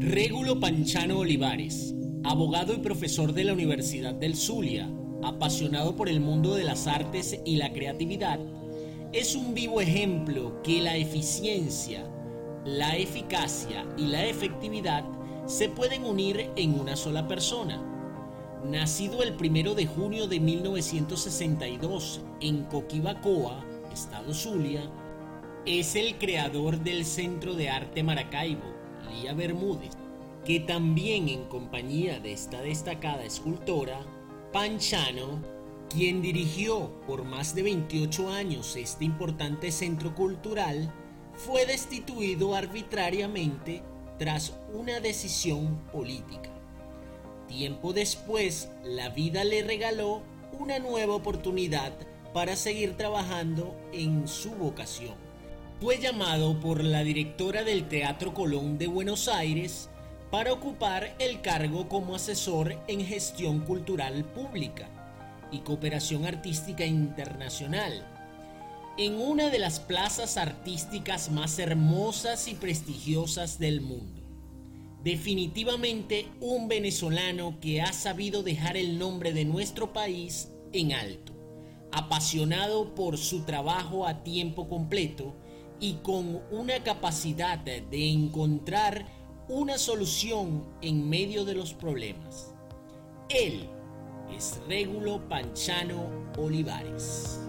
Régulo Panchano Olivares, abogado y profesor de la Universidad del Zulia, apasionado por el mundo de las artes y la creatividad, es un vivo ejemplo que la eficiencia, la eficacia y la efectividad se pueden unir en una sola persona. Nacido el 1 de junio de 1962 en Coquibacoa, Estado Zulia, es el creador del Centro de Arte Maracaibo, Bermúdez, que también en compañía de esta destacada escultora, Panchano, quien dirigió por más de 28 años este importante centro cultural, fue destituido arbitrariamente tras una decisión política. Tiempo después, la vida le regaló una nueva oportunidad para seguir trabajando en su vocación. Fue llamado por la directora del Teatro Colón de Buenos Aires para ocupar el cargo como asesor en gestión cultural pública y cooperación artística internacional en una de las plazas artísticas más hermosas y prestigiosas del mundo. Definitivamente un venezolano que ha sabido dejar el nombre de nuestro país en alto, apasionado por su trabajo a tiempo completo y con una capacidad de encontrar una solución en medio de los problemas. Él es Régulo Panchano Olivares.